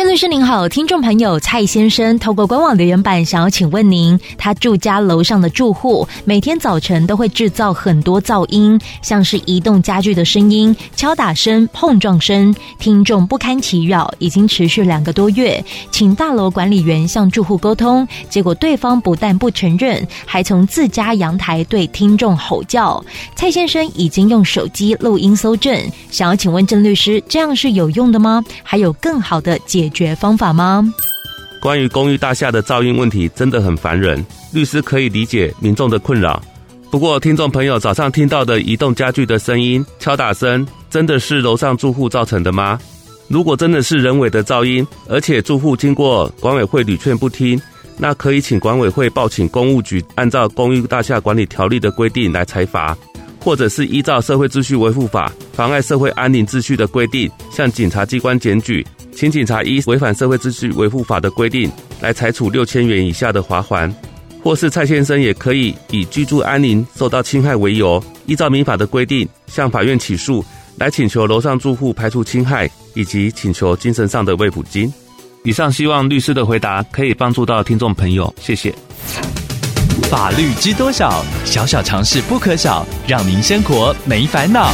郑律师您好，听众朋友蔡先生透过官网留言板想要请问您，他住家楼上的住户每天早晨都会制造很多噪音，像是移动家具的声音、敲打声、碰撞声，听众不堪其扰，已经持续两个多月，请大楼管理员向住户沟通，结果对方不但不承认，还从自家阳台对听众吼叫。蔡先生已经用手机录音搜证，想要请问郑律师，这样是有用的吗？还有更好的解解决方法吗？关于公寓大厦的噪音问题，真的很烦人。律师可以理解民众的困扰，不过听众朋友早上听到的移动家具的声音、敲打声，真的是楼上住户造成的吗？如果真的是人为的噪音，而且住户经过管委会屡劝不听，那可以请管委会报请公务局，按照《公寓大厦管理条例》的规定来裁罚，或者是依照《社会秩序维护法》妨碍社会安宁秩序的规定，向警察机关检举。请警察依违反社会秩序维护法的规定来裁处六千元以下的罚锾，或是蔡先生也可以以居住安宁受到侵害为由，依照民法的规定向法院起诉，来请求楼上住户排除侵害，以及请求精神上的慰抚金。以上希望律师的回答可以帮助到听众朋友，谢谢。法律知多少？小小常识不可少，让您生活没烦恼。